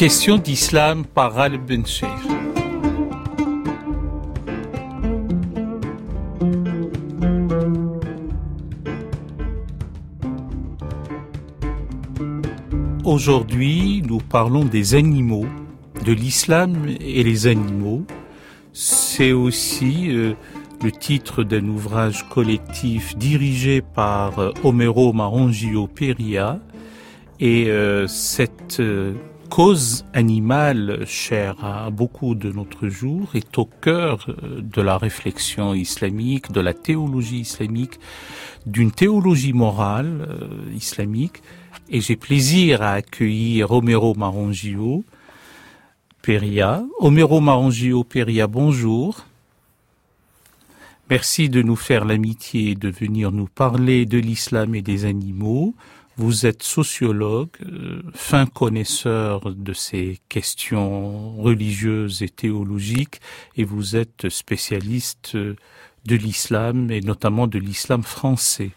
Question d'islam par Al Ben Aujourd'hui, nous parlons des animaux, de l'islam et les animaux. C'est aussi euh, le titre d'un ouvrage collectif dirigé par euh, Homero Marongio Peria. Et euh, cette cause animale chère à beaucoup de notre jour est au cœur de la réflexion islamique, de la théologie islamique, d'une théologie morale islamique et j'ai plaisir à accueillir Romero Marongio Peria. Romero Marongio Peria, bonjour. Merci de nous faire l'amitié de venir nous parler de l'islam et des animaux. Vous êtes sociologue, euh, fin connaisseur de ces questions religieuses et théologiques, et vous êtes spécialiste de l'islam et notamment de l'islam français.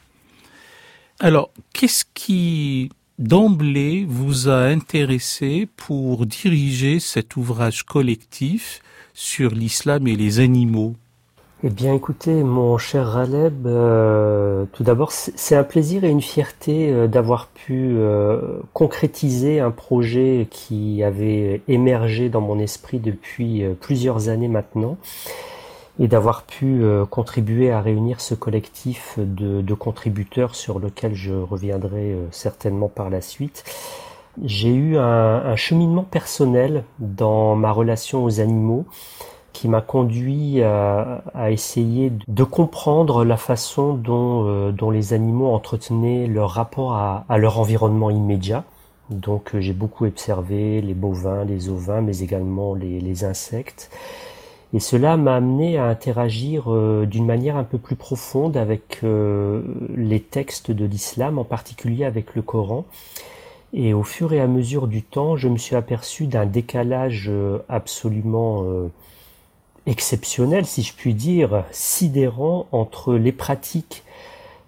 Alors, qu'est-ce qui d'emblée vous a intéressé pour diriger cet ouvrage collectif sur l'islam et les animaux? Eh bien, écoutez, mon cher Raleb, euh, tout d'abord, c'est un plaisir et une fierté euh, d'avoir pu euh, concrétiser un projet qui avait émergé dans mon esprit depuis plusieurs années maintenant et d'avoir pu contribuer à réunir ce collectif de, contributeurs sur lequel je reviendrai certainement par la suite. J'ai eu un, cheminement personnel dans ma relation aux animaux qui m'a conduit à, essayer de comprendre la façon dont, euh, les animaux entretenaient leur rapport à, leur environnement immédiat. Donc j'ai beaucoup observé les bovins, les ovins, mais également les, insectes. Et cela m'a amené à interagir euh, d'une manière un peu plus profonde avec euh, les textes de l'islam, en particulier avec le Coran. Et au fur et à mesure du temps, je me suis aperçu d'un décalage euh, absolument exceptionnel, si je puis dire, sidérant entre les pratiques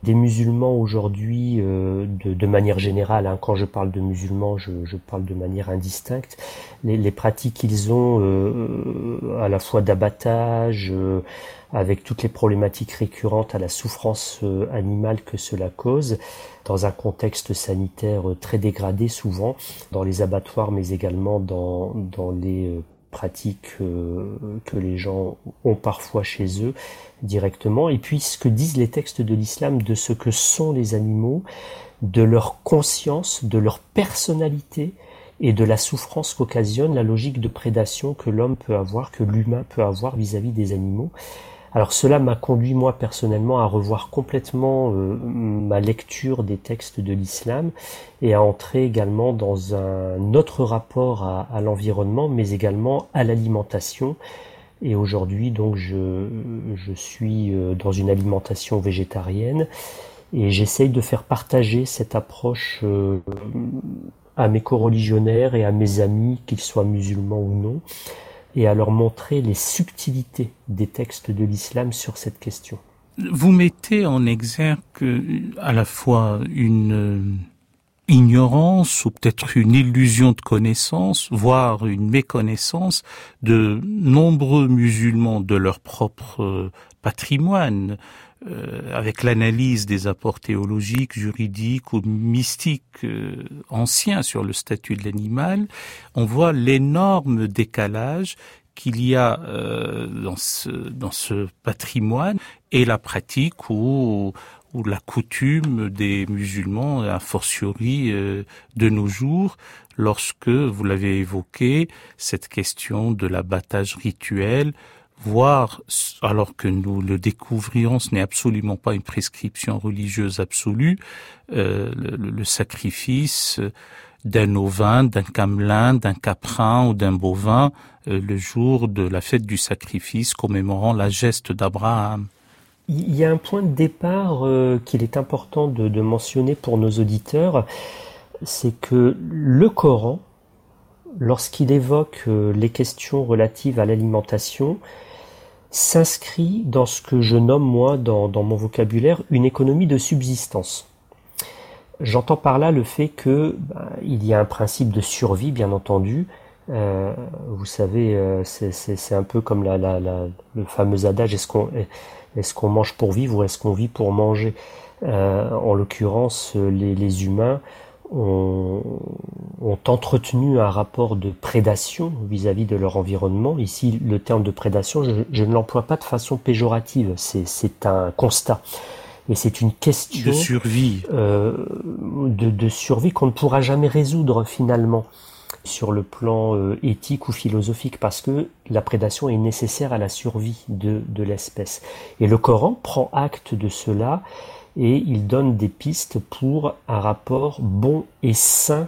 des musulmans aujourd'hui euh, de, manière générale. Hein, quand je parle de musulmans, je, parle de manière indistincte. Les, pratiques qu'ils ont euh, à la fois d'abattage, euh, avec toutes les problématiques récurrentes à la souffrance animale que cela cause, dans un contexte sanitaire très dégradé souvent, dans les abattoirs, mais également dans, dans les pratiques euh, que les gens ont parfois chez eux directement, et puis ce que disent les textes de l'islam de ce que sont les animaux, de leur conscience, de leur personnalité, et de la souffrance qu'occasionne la logique de prédation que l'homme peut avoir, que l'humain peut avoir vis-à-vis des animaux. Alors cela m'a conduit moi personnellement à revoir complètement euh, ma lecture des textes de l'islam et à entrer également dans un autre rapport à, l'environnement, mais également à l'alimentation. Et aujourd'hui, donc, je, suis euh, dans une alimentation végétarienne et j'essaye de faire partager cette approche euh, à mes co-religionnaires et à mes amis, qu'ils soient musulmans ou non, et à leur montrer les subtilités des textes de l'islam sur cette question. Vous mettez en exergue à la fois une ignorance ou peut-être une illusion de connaissance, voire une méconnaissance de nombreux musulmans de leur propre patrimoine, euh, avec l'analyse des apports théologiques, juridiques ou mystiques euh, anciens sur le statut de l'animal, on voit l'énorme décalage qu'il y a euh, dans, ce, dans ce patrimoine et la pratique ou, ou la coutume des musulmans, a fortiori de nos jours, lorsque, vous l'avez évoqué, cette question de l'abattage rituel, voir, alors que nous le découvrions, ce n'est absolument pas une prescription religieuse absolue, euh, le, sacrifice d'un ovin, d'un camelin, d'un caprin ou d'un bovin euh, le jour de la fête du sacrifice commémorant la geste d'Abraham. Il y a un point de départ euh, qu'il est important de, mentionner pour nos auditeurs, c'est que le Coran, lorsqu'il évoque les questions relatives à l'alimentation, s'inscrit dans ce que je nomme moi dans, mon vocabulaire une économie de subsistance. J'entends par là le fait que il y a un principe de survie, bien entendu. Euh, vous savez, euh, c'est un peu comme le fameux adage est-ce qu'on mange pour vivre ou est-ce qu'on vit pour manger? Euh, En l'occurrence, les, humains ont, ont, entretenu un rapport de prédation vis-à-vis -vis de leur environnement. Ici, le terme de prédation, je, je ne l'emploie pas de façon péjorative, c'est un constat. Et c'est une question de survie, euh, de, de, survie qu'on ne pourra jamais résoudre finalement sur le plan euh, éthique ou philosophique, parce que la prédation est nécessaire à la survie de, de l'espèce. Et le Coran prend acte de cela et il donne des pistes pour un rapport bon et sain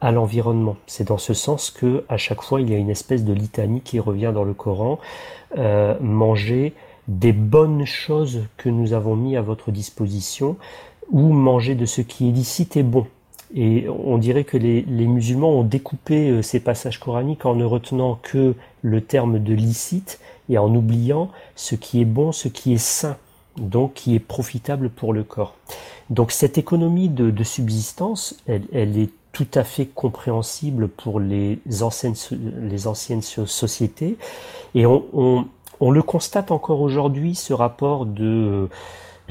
à l'environnement. C'est dans ce sens que à chaque fois il y a une espèce de litanie qui revient dans le Coran. Euh, manger des bonnes choses que nous avons mis à votre disposition ou manger de ce qui est licite et bon. Et on dirait que les, les musulmans ont découpé euh, ces passages coraniques en ne retenant que le terme de licite et en oubliant ce qui est bon, ce qui est sain, donc qui est profitable pour le corps. Donc cette économie de, subsistance, elle, est tout à fait compréhensible pour les anciennes, les anciennes sociétés et on, le constate encore aujourd'hui, ce rapport de,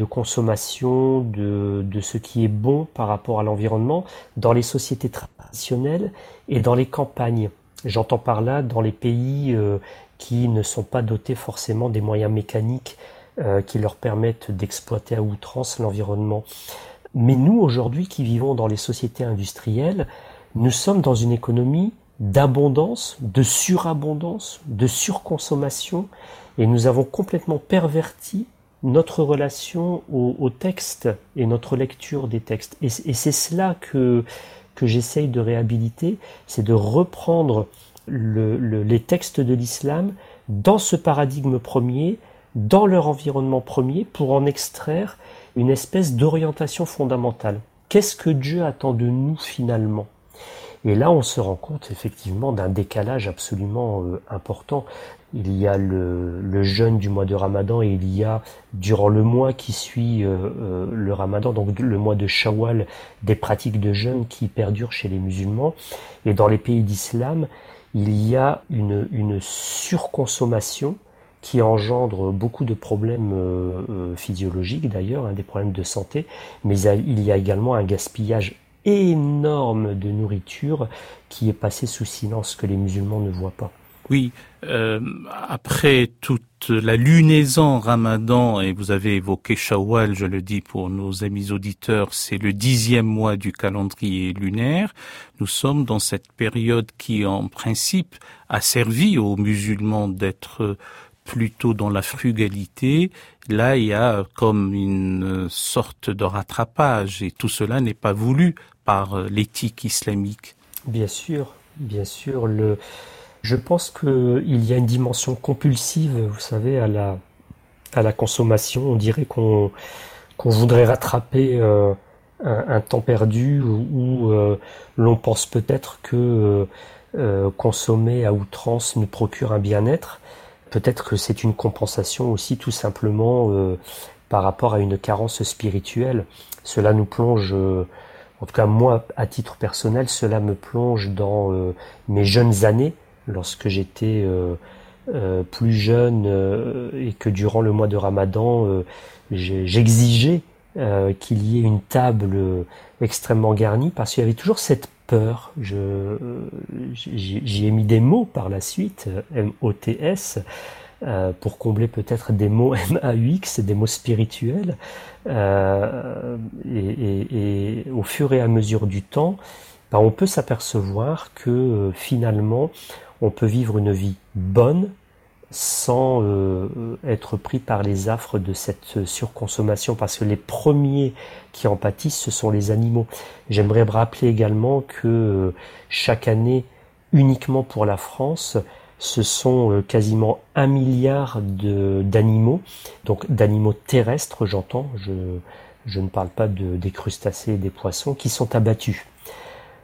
consommation, de, de, ce qui est bon par rapport à l'environnement dans les sociétés traditionnelles et dans les campagnes. J'entends par là dans les pays euh, qui ne sont pas dotés forcément des moyens mécaniques euh, qui leur permettent d'exploiter à outrance l'environnement. Mais nous, aujourd'hui, qui vivons dans les sociétés industrielles, nous sommes dans une économie d'abondance, de surabondance, de surconsommation, et nous avons complètement perverti notre relation au, texte et notre lecture des textes. Et, c'est cela que, que j'essaye de réhabiliter, c'est de reprendre le, les textes de l'islam dans ce paradigme premier, dans leur environnement premier, pour en extraire une espèce d'orientation fondamentale. Qu'est-ce que Dieu attend de nous finalement? Et là, on se rend compte effectivement d'un décalage absolument euh, important. Il y a le, jeûne du mois de Ramadan et il y a, durant le mois qui suit euh, euh, le Ramadan, donc le mois de Shawwal, des pratiques de jeûne qui perdurent chez les musulmans. Et dans les pays d'islam, il y a une surconsommation qui engendre beaucoup de problèmes physiologiques d'ailleurs, hein, des problèmes de santé, mais il y a également un gaspillage énorme de nourriture qui est passé sous silence que les musulmans ne voient pas. Oui, euh, après toute la lunaison ramadan, et vous avez évoqué Shawwal, je le dis pour nos amis auditeurs, c'est le dixième mois du calendrier lunaire, nous sommes dans cette période qui, en principe, a servi aux musulmans d'être plutôt dans la frugalité. Là, il y a comme une sorte de rattrapage et tout cela n'est pas voulu par euh, l'éthique islamique. Bien sûr, bien sûr. Je pense qu'il y a une dimension compulsive, vous savez, à la, consommation. On dirait qu'on voudrait rattraper euh, un, un, temps perdu ou, euh, l'on pense peut-être que euh, consommer à outrance nous procure un bien-être. Peut-être que c'est une compensation aussi tout simplement euh, par rapport à une carence spirituelle. Cela nous plonge, euh, en tout cas moi à titre personnel, cela me plonge dans euh, mes jeunes années, lorsque j'étais plus jeune et que durant le mois de Ramadan, j'exigeais qu'il y ait une table extrêmement garnie parce qu'il y avait toujours cette peur. J'y ai mis des mots par la suite, M-O-T-S, euh, pour combler peut-être des mots M-A-U-X, des mots spirituels. Euh, et, au fur et à mesure du temps, ben, on peut s'apercevoir que euh, finalement, on peut vivre une vie bonne, sans euh, être pris par les affres de cette surconsommation, parce que les premiers qui en pâtissent, ce sont les animaux. J'aimerais rappeler également que euh, chaque année, uniquement pour la France, ce sont euh, quasiment un milliard d'animaux, donc d'animaux terrestres, j'entends, je, ne parle pas de, des crustacés et des poissons, qui sont abattus.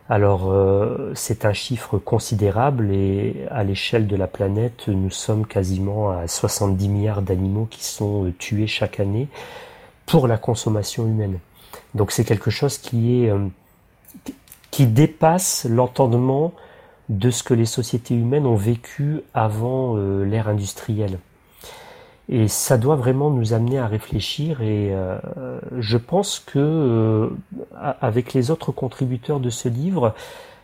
Alors euh, c'est un chiffre considérable et à l'échelle de la planète, nous sommes quasiment à 70 milliards d'animaux qui sont euh, tués chaque année pour la consommation humaine. Donc c'est quelque chose qui est euh, qui dépasse l'entendement de ce que les sociétés humaines ont vécu avant l'ère industrielle. Et ça doit vraiment nous amener à réfléchir et euh, je pense que avec les autres contributeurs de ce livre,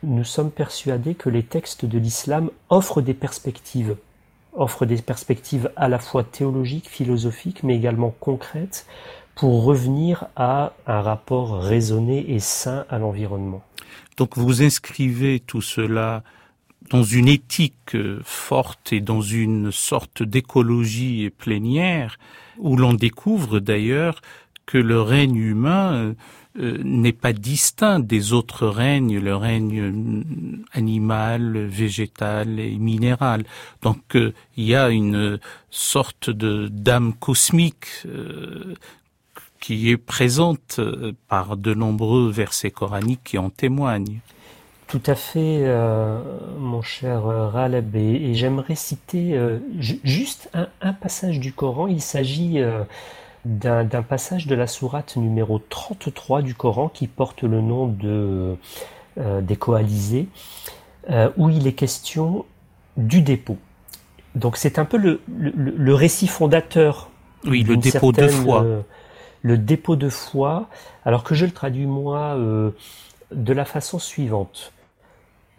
nous sommes persuadés que les textes de l'islam offrent des perspectives, offrent des perspectives à la fois théologiques, philosophiques, mais également concrètes pour revenir à un rapport raisonné et sain à l'environnement. Donc vous inscrivez tout cela dans une éthique forte et dans une sorte d'écologie plénière, où l'on découvre d'ailleurs que le règne humain euh, n'est pas distinct des autres règnes, le règne euh, animal, végétal et minéral. Donc euh, il y a une sorte de d'âme cosmique qui est présente par de nombreux versets coraniques qui en témoignent. Tout à fait, mon cher Raleb, et, j'aimerais citer juste un, un, passage du Coran. Il s'agit d'un passage de la sourate numéro 33 du Coran qui porte le nom de, euh, des coalisés, euh, où il est question du dépôt. Donc c'est un peu le, le, récit fondateur. Oui, le dépôt de foi. Euh, le dépôt de foi, alors que je le traduis moi de la façon suivante.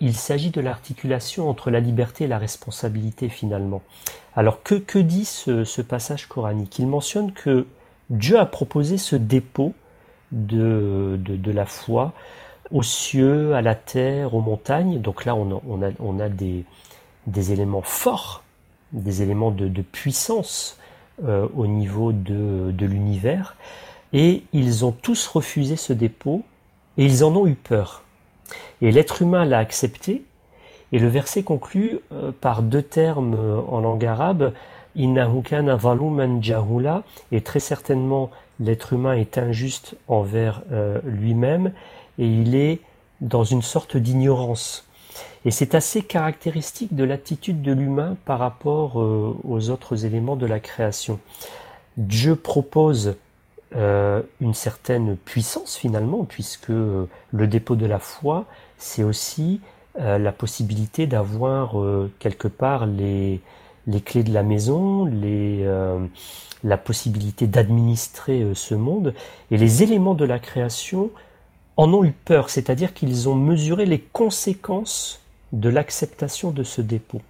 Il s'agit de l'articulation entre la liberté et la responsabilité finalement. Alors que, dit ce, passage coranique? Il mentionne que Dieu a proposé ce dépôt de, de, la foi aux cieux, à la terre, aux montagnes. Donc là, on a, des, éléments forts, des éléments de, puissance euh, au niveau de, de l'univers. Et ils ont tous refusé ce dépôt et ils en ont eu peur. Et l'être humain l'a accepté. Et le verset conclut euh, par deux termes euh, en langue arabe et très certainement l'être humain est injuste envers euh, lui-même et il est dans une sorte d'ignorance. Et c'est assez caractéristique de l'attitude de l'humain par rapport aux autres éléments de la création. Dieu propose une certaine puissance finalement, puisque le dépôt de la foi, c'est aussi la possibilité d'avoir quelque part les, les clés de la maison, euh, la possibilité d'administrer euh, ce monde, et les éléments de la création en ont eu peur, c'est-à-dire qu'ils ont mesuré les conséquences de l'acceptation de ce dépôt.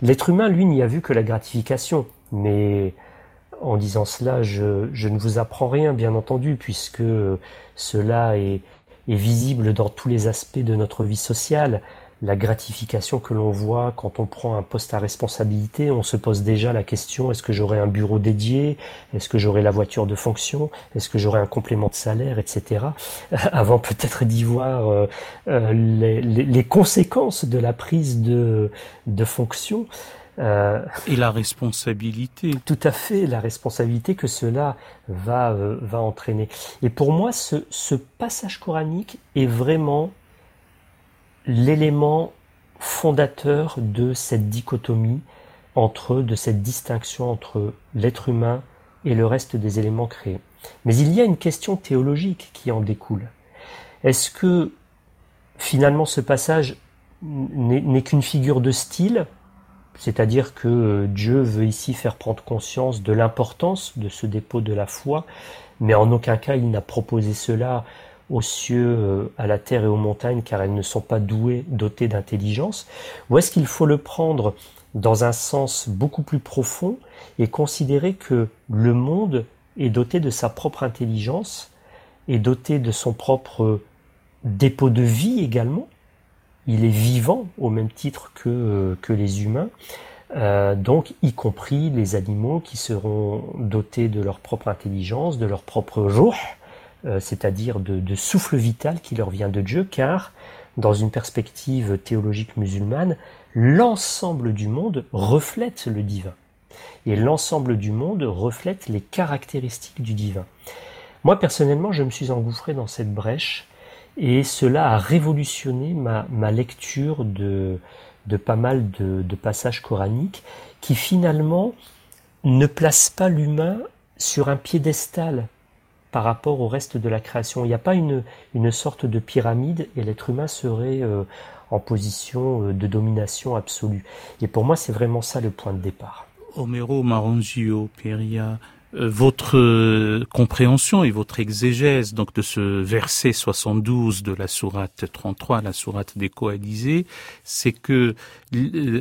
L'être humain, lui, n'y a vu que la gratification, mais en disant cela, je, je ne vous apprends rien, bien entendu, puisque cela est, est visible dans tous les aspects de notre vie sociale la gratification que l'on voit quand on prend un poste à responsabilité, on se pose déjà la question est-ce que j'aurai un bureau dédié, est-ce que j'aurai la voiture de fonction, est-ce que j'aurai un complément de salaire, etc. Avant peut-être d'y voir euh, euh, les, conséquences de la prise de, de fonction. Euh, Et la responsabilité. Tout à fait, la responsabilité que cela va, va entraîner. Et pour moi, ce, ce passage coranique est vraiment l'élément fondateur de cette dichotomie entre, de cette distinction entre l'être humain et le reste des éléments créés. Mais il y a une question théologique qui en découle. Est-ce que finalement ce passage n'est qu'une figure de style, c'est-à-dire que Dieu veut ici faire prendre conscience de l'importance de ce dépôt de la foi, mais en aucun cas il n'a proposé cela aux cieux, euh, à la terre et aux montagnes, car elles ne sont pas douées, dotées d'intelligence Ou est-ce qu'il faut le prendre dans un sens beaucoup plus profond et considérer que le monde est doté de sa propre intelligence, est doté de son propre dépôt de vie également? Il est vivant au même titre que, euh, les humains, euh, donc y compris les animaux qui seront dotés de leur propre intelligence, de leur propre ruh, euh, c'est-à-dire de, souffle vital qui leur vient de Dieu, car dans une perspective théologique musulmane, l'ensemble du monde reflète le divin. Et l'ensemble du monde reflète les caractéristiques du divin. Moi, personnellement, je me suis engouffré dans cette brèche et cela a révolutionné ma, lecture de, pas mal de, de, passages coraniques qui finalement ne placent pas l'humain sur un piédestal par rapport au reste de la création. Il n'y a pas une, une sorte de pyramide et l'être humain serait euh, en position euh, de domination absolue. Et pour moi, c'est vraiment ça le point de départ. Homero votre euh, compréhension et votre exégèse donc de ce verset 72 de la sourate 33, la sourate des coalisés, c'est que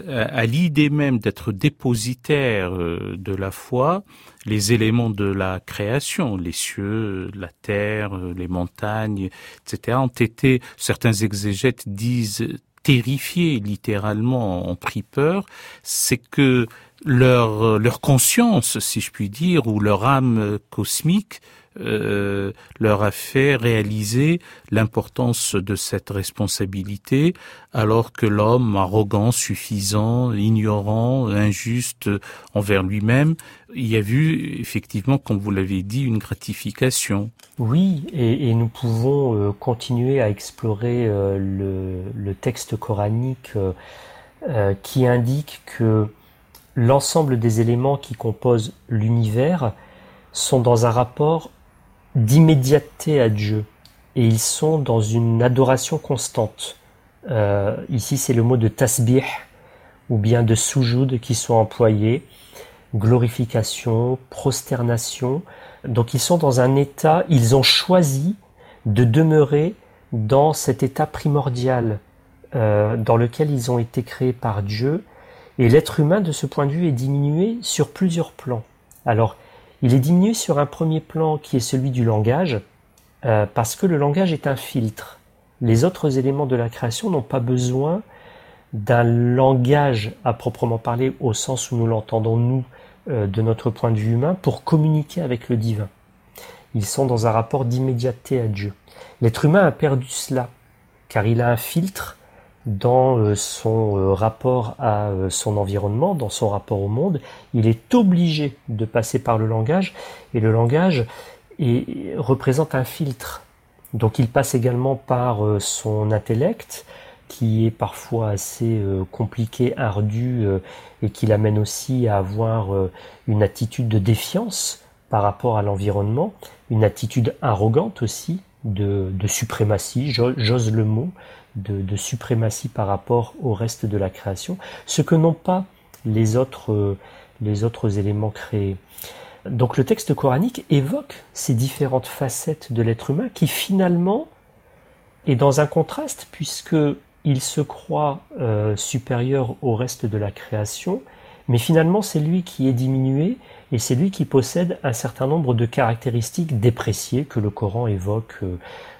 à l'idée même d'être dépositaire de la foi, les éléments de la création, les cieux, la terre, les montagnes, etc., ont été, certains exégètes disent, terrifiés littéralement, ont pris peur, c'est que leur, leur conscience, si je puis dire, ou leur âme cosmique euh, leur a fait réaliser l'importance de cette responsabilité, alors que l'homme arrogant, suffisant, ignorant, injuste envers lui-même, y a vu effectivement, comme vous l'avez dit, une gratification. Oui, et, nous pouvons euh, continuer à explorer euh, le, texte coranique qui indique que l'ensemble des éléments qui composent l'univers sont dans un rapport d'immédiateté à Dieu et ils sont dans une adoration constante. Euh, ici, c'est le mot de tasbih ou bien de soujoud qui sont employés, glorification, prosternation. Donc ils sont dans un état, ils ont choisi de demeurer dans cet état primordial euh, dans lequel ils ont été créés par Dieu. Et l'être humain, de ce point de vue, est diminué sur plusieurs plans. Alors, il est diminué sur un premier plan qui est celui du langage, euh, parce que le langage est un filtre. Les autres éléments de la création n'ont pas besoin d'un langage à proprement parler au sens où nous l'entendons nous euh, de notre point de vue humain pour communiquer avec le divin. Ils sont dans un rapport d'immédiateté à Dieu. L'être humain a perdu cela, car il a un filtre dans euh, son euh, rapport à euh, son environnement, dans son rapport au monde, il est obligé de passer par le langage, et le langage représente un filtre. Donc il passe également par son intellect, qui est parfois assez compliqué, ardu, et qui l'amène aussi à avoir une attitude de défiance par rapport à l'environnement, une attitude arrogante aussi, de, de suprématie, j'ose le mot, de, suprématie par rapport au reste de la création, ce que n'ont pas les autres, les autres éléments créés. Donc le texte coranique évoque ces différentes facettes de l'être humain qui finalement est dans un contraste puisque il se croit euh, supérieur au reste de la création, mais finalement c'est lui qui est diminué et c'est lui qui possède un certain nombre de caractéristiques dépréciées que le Coran évoque euh,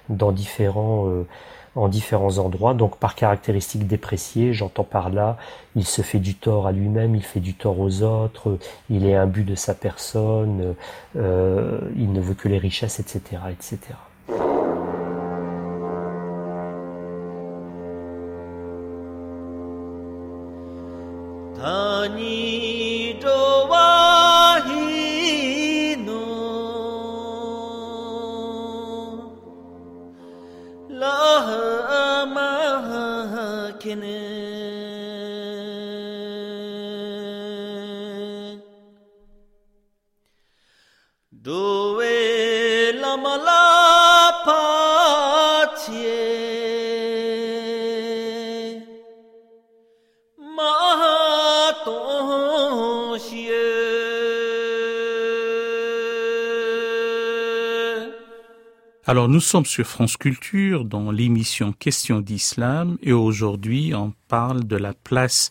dans différents euh, en différents endroits. Donc par caractéristiques dépréciées, j'entends par là, il se fait du tort à lui-même, il fait du tort aux autres, il est imbu de sa personne, euh, il ne veut que les richesses, etc., etc. Alors nous sommes sur France Culture dans l'émission Question d'Islam et aujourd'hui on parle de la place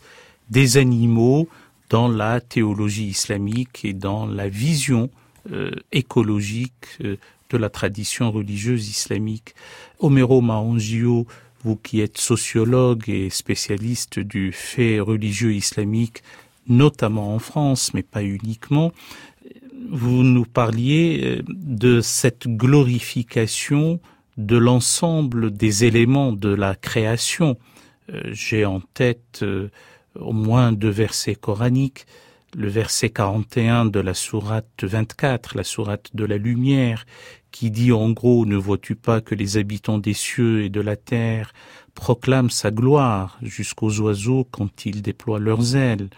des animaux dans la théologie islamique et dans la vision euh, écologique euh, de la tradition religieuse islamique. Homero Mahongio, vous qui êtes sociologue et spécialiste du fait religieux islamique, notamment en France, mais pas uniquement, vous nous parliez euh, de cette glorification de l'ensemble des éléments de la création. Euh, j'ai en tête euh, au moins deux versets coraniques. Le verset 41 de la sourate 24, la sourate de la lumière, qui dit en gros, ne vois-tu pas que les habitants des cieux et de la terre proclament sa gloire jusqu'aux oiseaux quand ils déploient leurs ailes?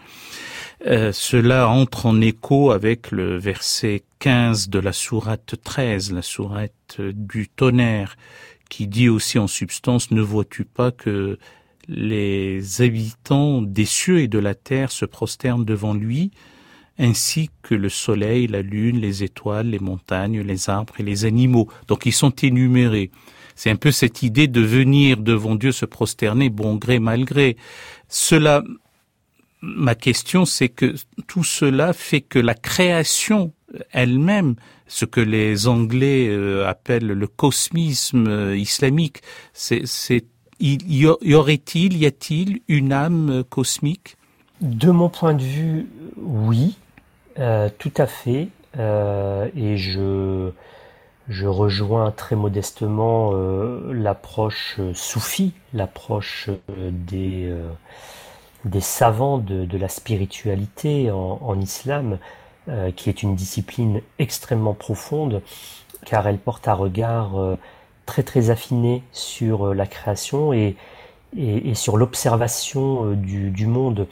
Euh, cela entre en écho avec le verset 15 de la sourate 13, la sourate du tonnerre, qui dit aussi en substance, ne vois-tu pas que les habitants des cieux et de la terre se prosternent devant lui, ainsi que le soleil, la lune, les étoiles, les montagnes, les arbres et les animaux? Donc ils sont énumérés. C'est un peu cette idée de venir devant Dieu se prosterner bon gré mal gré. Cela, ma question, c'est que tout cela fait que la création elle-même, ce que les Anglais euh, appellent le cosmisme euh, islamique, c'est, y aurait-il, y a-t-il une âme cosmique? De mon point de vue, oui, euh, tout à fait. et je je rejoins très modestement euh, l'approche soufie, l'approche euh, des, euh, des savants de, la spiritualité en, islam, qui est une discipline extrêmement profonde, car elle porte un regard très très affiné sur la création et, sur l'observation du, monde.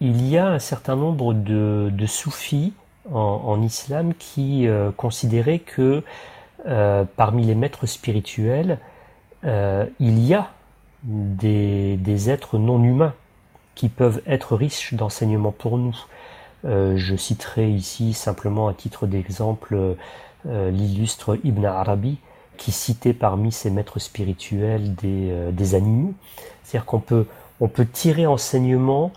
il y a un certain nombre de, soufis en, islam qui euh, considérait que euh, parmi les maîtres spirituels, euh, il y a des, des, êtres non humains qui peuvent être riches d'enseignements pour nous. je citerai ici simplement à titre d'exemple l'illustre Ibn Arabi, qui citait parmi ses maîtres spirituels des, des animaux. C'est-à-dire qu'on peut, on peut tirer enseignement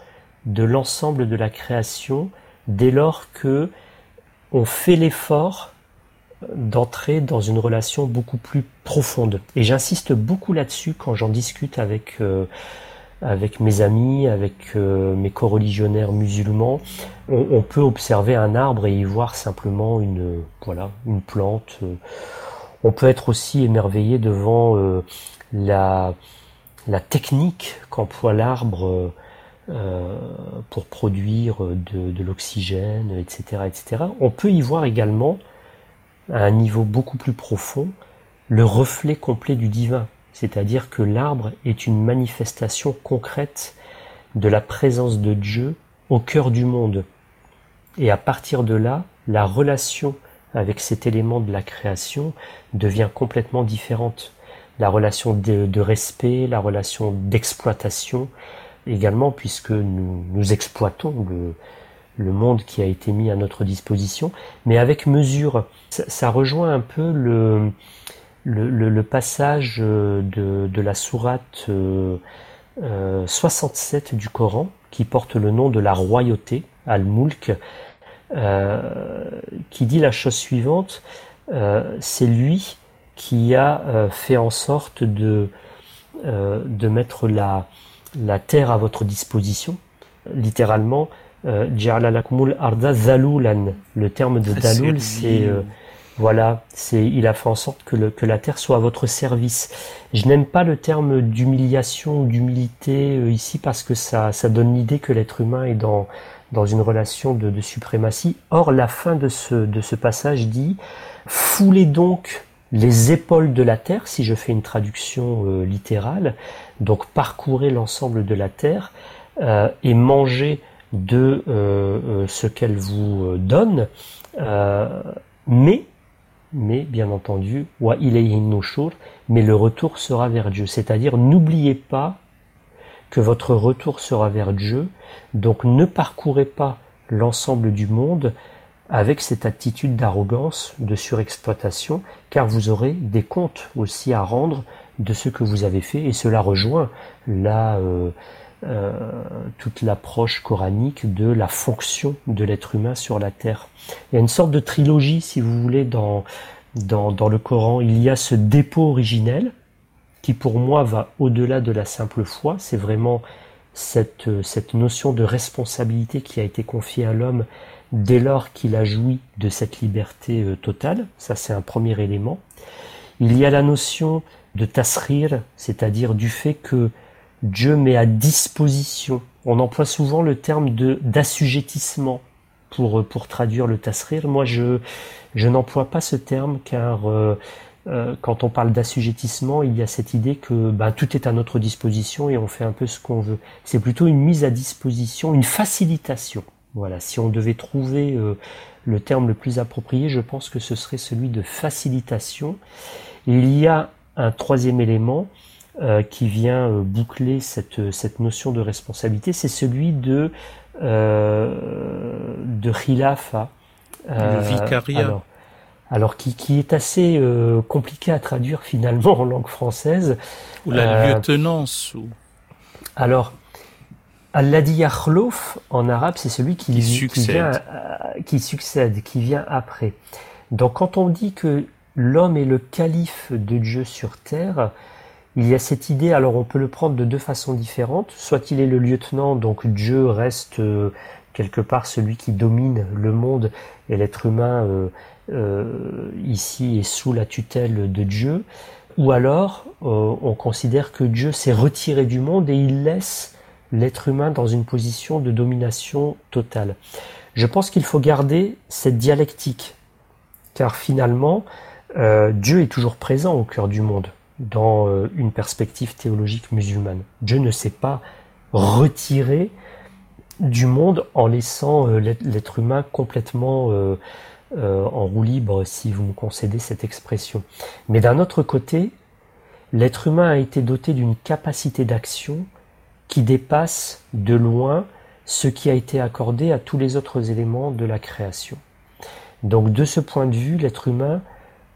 de l'ensemble de la création dès lors que on fait l'effort d'entrer dans une relation beaucoup plus profonde. Et j'insiste beaucoup là-dessus quand j'en discute avec euh, avec mes amis, avec euh, mes coreligionnaires musulmans. On, peut observer un arbre et y voir simplement une voilà une plante. On peut être aussi émerveillé devant euh, la la technique qu'emploie l'arbre euh, pour produire de, de l'oxygène, etc., etc. On peut y voir également, à un niveau beaucoup plus profond, le reflet complet du divin, c'est-à-dire que l'arbre est une manifestation concrète de la présence de Dieu au cœur du monde. Et à partir de là, la relation avec cet élément de la création devient complètement différente. La relation de, respect, la relation d'exploitation, également puisque nous exploitons le, le, monde qui a été mis à notre disposition, mais avec mesure. Ça, rejoint un peu le, le, passage de, de, la sourate euh, 67 euh, du Coran qui porte le nom de la royauté, Al-Mulk, euh, qui dit la chose suivante, euh, c'est lui qui a fait en sorte de, de mettre la, la terre à votre disposition. Littéralement, euh, arda zalulan. Le terme de dalul, c'est euh, voilà, c'est il a fait en sorte que, le, que la terre soit à votre service. Je n'aime pas le terme d'humiliation ou d'humilité euh, ici parce que ça, ça donne l'idée que l'être humain est dans, dans une relation de, de, suprématie. Or, la fin de ce, de ce passage dit Foulez donc les épaules de la terre, si je fais une traduction euh, littérale, donc parcourez l'ensemble de la terre euh, et mangez de euh, ce qu'elle vous donne, mais, mais bien entendu, mais le retour sera vers Dieu. C'est-à-dire, n'oubliez pas que votre retour sera vers Dieu, donc ne parcourez pas l'ensemble du monde avec cette attitude d'arrogance, de surexploitation, car vous aurez des comptes aussi à rendre de ce que vous avez fait, et cela rejoint la, euh, euh, toute l'approche coranique de la fonction de l'être humain sur la terre. Il y a une sorte de trilogie, si vous voulez, dans, dans, dans le Coran. Il y a ce dépôt originel, qui pour moi va au-delà de la simple foi, c'est vraiment cette, cette notion de responsabilité qui a été confiée à l'homme dès lors qu'il a joui de cette liberté euh, totale. Ça, c'est un premier élément. Il y a la notion de tasrir, c'est-à-dire du fait que Dieu met à disposition. On emploie souvent le terme de d'assujettissement pour euh, pour traduire le tasrir. Moi, je je n'emploie pas ce terme car euh, euh, quand on parle d'assujettissement, il y a cette idée que ben, tout est à notre disposition et on fait un peu ce qu'on veut. C'est plutôt une mise à disposition, une facilitation. Voilà, si on devait trouver euh, le terme le plus approprié, je pense que ce serait celui de facilitation. il y a un troisième élément euh, qui vient boucler cette, cette notion de responsabilité, c'est celui de de khilafa. le vicariat alors qui, qui est assez euh, compliqué à traduire finalement en langue française. Ou la euh, lieutenance. Ou... Alors, Al-Ladi en arabe, c'est celui qui, qui, succède. Qui, vient, euh, qui succède, qui vient après. Donc quand on dit que l'homme est le calife de Dieu sur terre, il y a cette idée, alors on peut le prendre de deux façons différentes, soit il est le lieutenant, donc Dieu reste quelque part celui qui domine le monde et l'être humain euh, ici est sous la tutelle de Dieu, ou alors euh, on considère que Dieu s'est retiré du monde et il laisse l'être humain dans une position de domination totale. Je pense qu'il faut garder cette dialectique, car finalement, euh, Dieu est toujours présent au cœur du monde, dans une perspective théologique musulmane. Dieu ne s'est pas retiré du monde en laissant l'être humain complètement euh, en roue libre, si vous me concédez cette expression. Mais d'un autre côté, l'être humain a été doté d'une capacité d'action qui dépasse de loin ce qui a été accordé à tous les autres éléments de la création. Donc de ce point de vue, l'être humain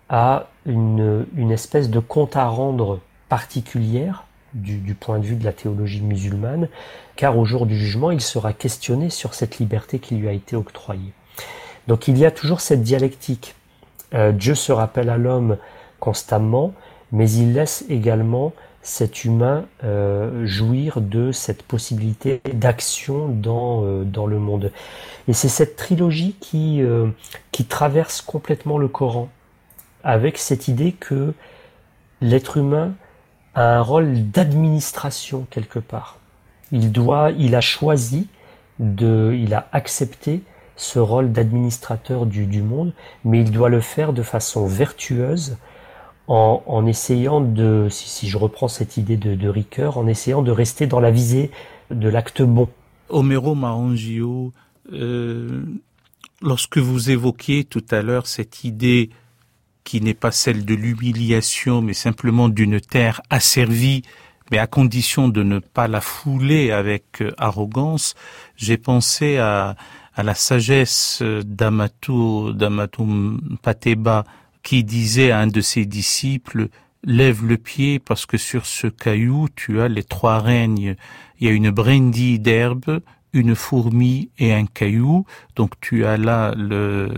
a une, espèce de compte à rendre particulière du, point de vue de la théologie musulmane, car au jour du jugement, il sera questionné sur cette liberté qui lui a été octroyée. Donc il y a toujours cette dialectique. Euh, Dieu se rappelle à l'homme constamment, mais il laisse également cet humain euh, jouir de cette possibilité d'action dans, euh, dans le monde. Et c'est cette trilogie qui, qui traverse complètement le Coran, avec cette idée que l'être humain a un rôle d'administration quelque part. Il doit, il a choisi de, il a accepté ce rôle d'administrateur du, monde, mais il doit le faire de façon vertueuse, en, essayant de, si, je reprends cette idée de, de Ricoeur, en essayant de rester dans la visée de l'acte bon. Homero Marangio, euh, lorsque vous évoquiez tout à l'heure cette idée qui n'est pas celle de l'humiliation, mais simplement d'une terre asservie, mais à condition de ne pas la fouler avec euh, arrogance, j'ai pensé à, à la sagesse d'Amatou, d'Amatou Pateba, qui disait à un de ses disciples, lève le pied parce que sur ce caillou, tu as les trois règnes. Il y a une brindille d'herbe, une fourmi et un caillou. Donc tu as là le,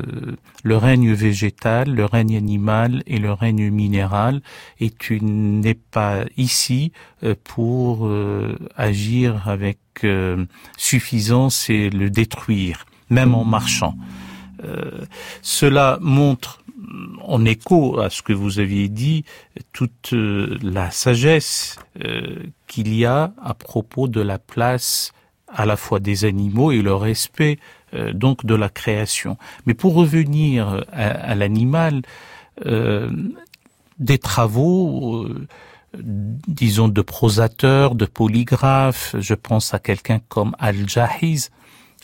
règne végétal, le règne animal et le règne minéral. Et tu n'es pas ici euh, pour euh, agir avec euh, suffisance et le détruire même en marchant. Cela montre en écho à ce que vous aviez dit, toute la sagesse qu'il y a à propos de la place à la fois des animaux et le respect donc de la création. Mais pour revenir à, l'animal, des travaux, disons de prosateurs, de polygraphes, je pense à quelqu'un comme Al-Jahiz,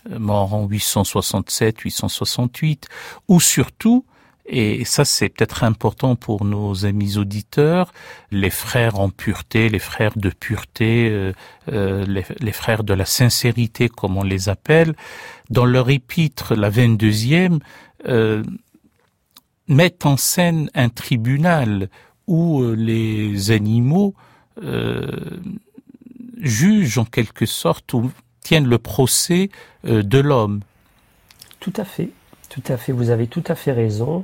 mort en 867-868, ou surtout, et ça c'est peut-être important pour nos amis auditeurs, les frères en pureté, les frères de pureté, euh, euh, les, frères de la sincérité comme on les appelle, dans leur épître, la 22e, euh, mettent en scène un tribunal où euh, les animaux jugent en quelque sorte ou tiennent le procès euh, de l'homme. Tout à fait, tout à fait, vous avez tout à fait raison.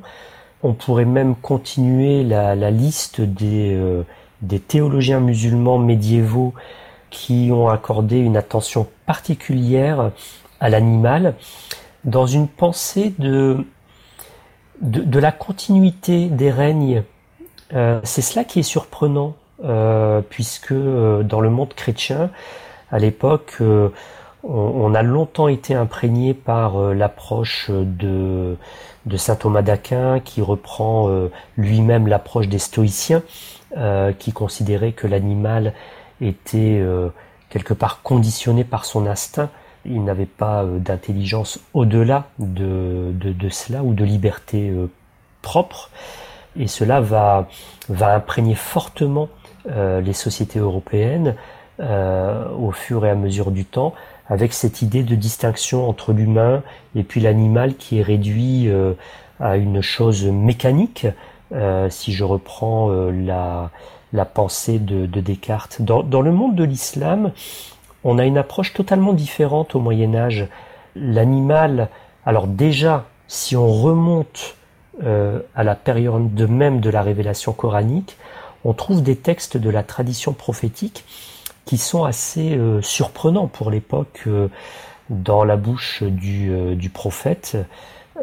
On pourrait même continuer la, liste des, euh, des théologiens musulmans médiévaux qui ont accordé une attention particulière à l'animal dans une pensée de, de, la continuité des règnes. Euh, c'est cela qui est surprenant, puisque dans le monde chrétien, à l'époque, on, a longtemps été imprégné par euh, l'approche de, de saint Thomas d'Aquin, qui reprend euh, lui-même l'approche des stoïciens, euh, qui considéraient que l'animal était quelque part conditionné par son instinct. Il n'avait pas d'intelligence au-delà de, de, de, cela ou de liberté propre. Et cela va, va imprégner fortement les sociétés européennes au fur et à mesure du temps, avec cette idée de distinction entre l'humain et puis l'animal qui est réduit euh, à une chose mécanique, euh, si je reprends euh, la, pensée de, Descartes. Dans, dans, le monde de l'islam, on a une approche totalement différente au Moyen Âge. L'animal, alors déjà, si on remonte à la période de même de la révélation coranique, on trouve des textes de la tradition prophétique qui sont assez euh, surprenants pour l'époque euh, dans la bouche du, euh, prophète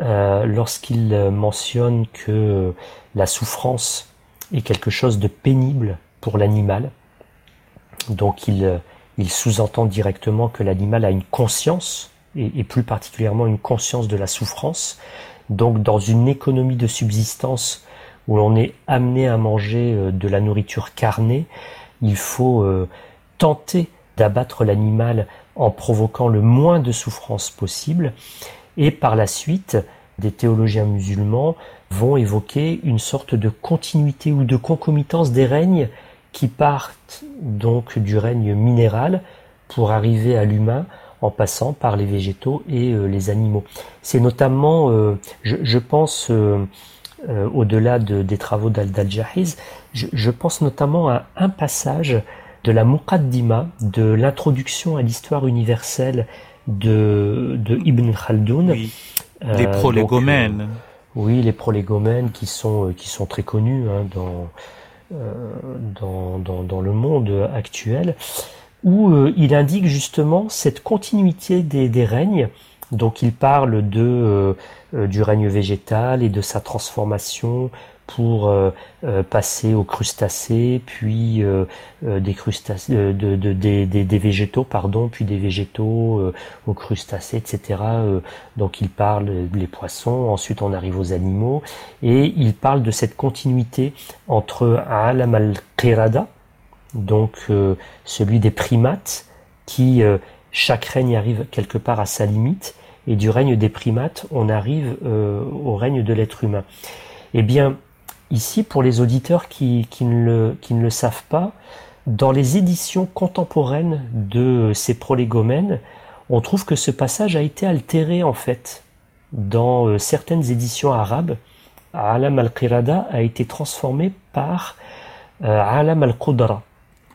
lorsqu'il mentionne que la souffrance est quelque chose de pénible pour l'animal. Donc il, sous-entend directement que l'animal a une conscience, et, et, plus particulièrement une conscience de la souffrance. Donc dans une économie de subsistance où l'on est amené à manger de la nourriture carnée, il faut tenter d'abattre l'animal en provoquant le moins de souffrance possible. Et par la suite, des théologiens musulmans vont évoquer une sorte de continuité ou de concomitance des règnes qui partent donc du règne minéral pour arriver à l'humain en passant par les végétaux et euh, les animaux. C'est notamment, euh, je, pense, euh, au-delà des travaux d'Al-Jahiz, je, je, pense notamment à un passage de la Muqaddima, de l'introduction à l'histoire universelle de, de Ibn Khaldun. Oui. Euh, les prolégomènes. Euh, oui, les prolégomènes qui sont, euh, qui sont très connus hein, dans, dans, dans, dans, le monde actuel, où il indique justement cette continuité des, des règnes. Donc il parle de, du règne végétal et de sa transformation pour euh, euh, passer aux crustacés, puis euh, des crustacés, de, de, des, des, végétaux, pardon, puis des végétaux aux crustacés, etc. donc il parle des poissons, ensuite on arrive aux animaux, et il parle de cette continuité entre Alam al-Qirada, donc celui des primates, qui chaque règne arrive quelque part à sa limite, et du règne des primates, on arrive au règne de l'être humain. Eh bien, Ici, pour les auditeurs qui, qui, ne le, qui ne le savent pas, dans les éditions contemporaines de ces prolégomènes, on trouve que ce passage a été altéré en fait. Dans euh, certaines éditions arabes, Alam al-Qirada a été transformé par euh, Alam al-Qudra.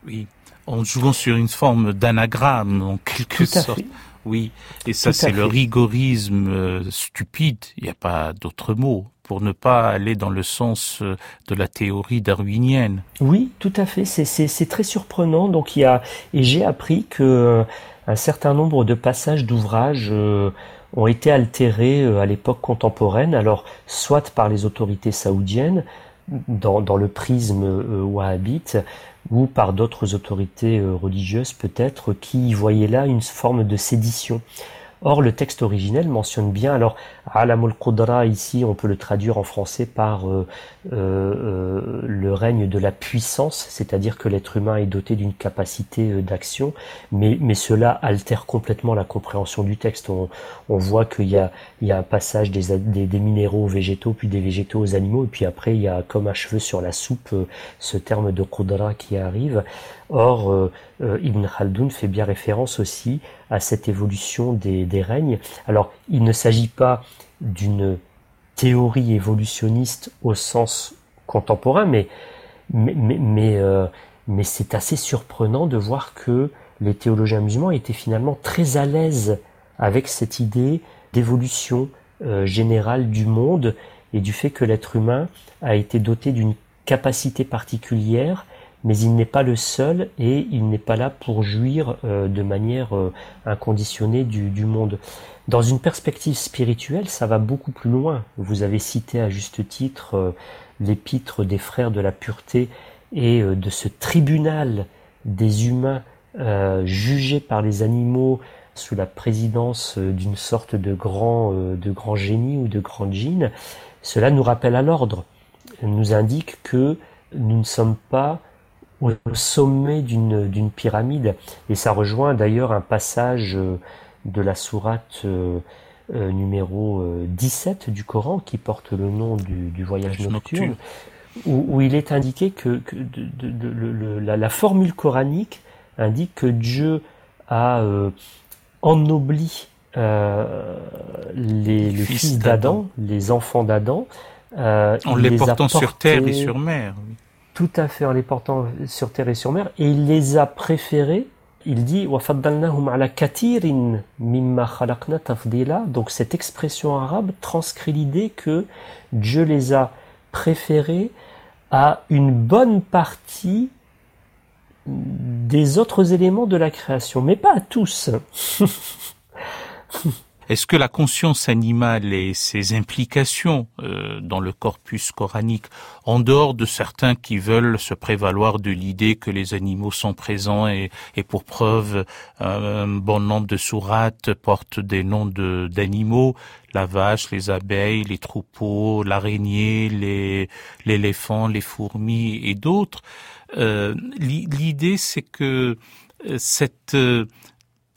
Oui, en jouant sur une forme d'anagramme en quelque sorte. Oui, et ça c'est le rigorisme euh, stupide, il n'y a pas d'autre mot pour ne pas aller dans le sens euh, de la théorie darwinienne. Oui, tout à fait. C'est très surprenant. Donc et j'ai appris que euh, un certain nombre de passages d'ouvrages euh, ont été altérés à l'époque contemporaine. Alors soit par les autorités saoudiennes dans, dans le prisme wahhabite ou par d'autres autorités religieuses peut-être qui voyaient là une forme de sédition. Or, le texte originel mentionne bien, alors, Alamul Qudra, ici, on peut le traduire en français par euh, euh, le règne de la puissance, c'est-à-dire que l'être humain est doté d'une capacité euh, d'action, mais, mais cela altère complètement la compréhension du texte. On, on voit qu'il y a, il y a un passage des, des, des, minéraux aux végétaux, puis des végétaux aux animaux, et puis après, il y a comme un cheveu sur la soupe ce terme de Qudra qui arrive. Or, euh, euh, Ibn Khaldun fait bien référence aussi à cette évolution des, règnes. Alors, il ne s'agit pas d'une théorie évolutionniste au sens contemporain, mais, mais, mais, euh, mais c'est assez surprenant de voir que les théologiens musulmans étaient finalement très à l'aise avec cette idée d'évolution générale du monde et du fait que l'être humain a été doté d'une capacité particulière mais il n'est pas le seul et il n'est pas là pour jouir euh, de manière euh, inconditionnée du, du, monde. Dans une perspective spirituelle, ça va beaucoup plus loin. Vous avez cité à juste titre euh, l'épître des frères de la pureté et de ce tribunal des humains jugés par les animaux sous la présidence d'une sorte de grand, de grand génie ou de grand djinn, cela nous rappelle à l'ordre, nous indique que nous ne sommes pas au sommet d'une pyramide. Et ça rejoint d'ailleurs un passage de la sourate euh, numéro 17 euh, du Coran qui porte le nom du, voyage nocturne, Où, il est indiqué que, la, formule coranique indique que Dieu a euh, ennobli les, fils d'Adam, les enfants d'Adam, en les, portant sur terre et sur mer. Tout à fait, en les portant sur terre et sur mer, et il les a préférés il dit donc cette expression arabe transcrit l'idée que Dieu les a préférés à une bonne partie des autres éléments de la création, mais pas à tous. Est-ce que la conscience animale et ses implications euh, dans le corpus coranique, en dehors de certains qui veulent se prévaloir de l'idée que les animaux sont présents et, pour preuve un bon nombre de sourates portent des noms d'animaux, la vache, les abeilles, les troupeaux, l'araignée, l'éléphant, les, fourmis et d'autres, euh, l'idée c'est que euh, cette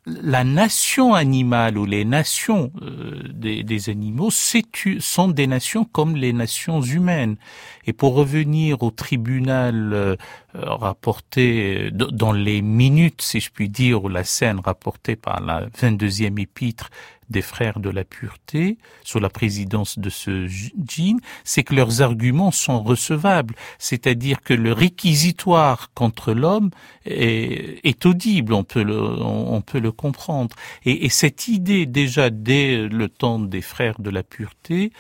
la nation animale ou les nations euh, des, animaux sont des nations comme les nations humaines. Et pour revenir au tribunal euh, rapporté dans les minutes, si je puis dire, ou la scène rapportée par la 22e épître des frères de la pureté sous la présidence de ce djinn, c'est que leurs arguments sont recevables, c'est-à-dire que le réquisitoire contre l'homme est, audible, on peut le, on, peut le comprendre. Et, et cette idée déjà dès le temps des frères de la pureté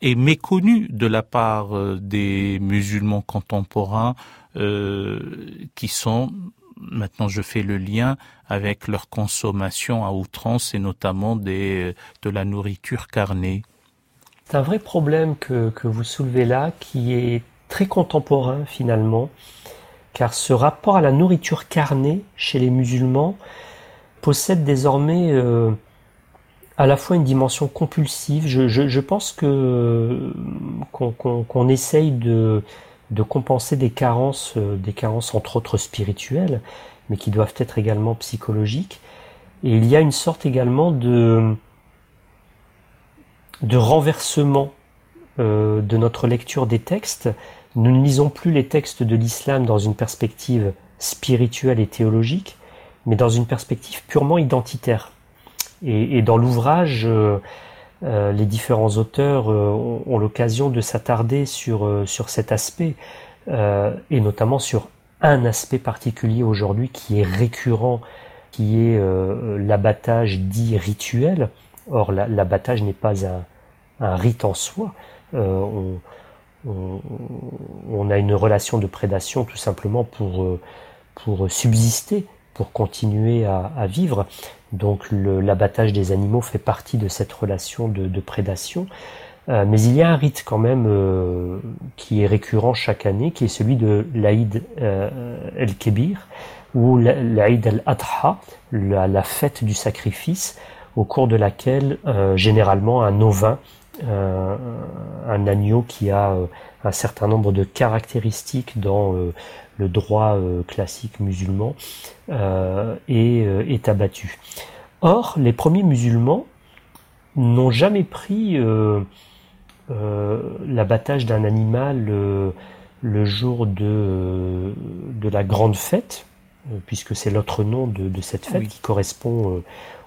est méconnue de la part euh, des musulmans contemporains euh, qui sont maintenant je fais le lien avec leur consommation à outrance et notamment des, de la nourriture carnée. C'est un vrai problème que, que, vous soulevez là qui est très contemporain finalement, car ce rapport à la nourriture carnée chez les musulmans possède désormais euh, à la fois une dimension compulsive. Je, pense que qu'on essaye de de compenser des carences, euh, des carences entre autres spirituelles, mais qui doivent être également psychologiques. Et il y a une sorte également de, de renversement euh, de notre lecture des textes. Nous ne lisons plus les textes de l'islam dans une perspective spirituelle et théologique, mais dans une perspective purement identitaire. Et, dans l'ouvrage, euh, euh, les différents auteurs euh, ont, l'occasion de s'attarder sur, sur cet aspect, et notamment sur un aspect particulier aujourd'hui qui est récurrent, qui est l'abattage dit rituel. Or, l'abattage n'est pas un, rite en soi. On, on, a une relation de prédation tout simplement pour, pour subsister, pour continuer à vivre. Donc l'abattage des animaux fait partie de cette relation de, prédation. Euh, mais il y a un rite quand même euh, qui est récurrent chaque année, qui est celui de l'Aïd euh, el-Kébir, ou l'Aïd el-Adha, la, fête du sacrifice, au cours de laquelle généralement un ovin, un agneau qui a un certain nombre de caractéristiques dans le droit euh, classique musulman euh, euh, est, abattu. Or, les premiers musulmans n'ont jamais pris l'abattage d'un animal le jour de, de la grande fête, puisque c'est l'autre nom de, cette fête qui correspond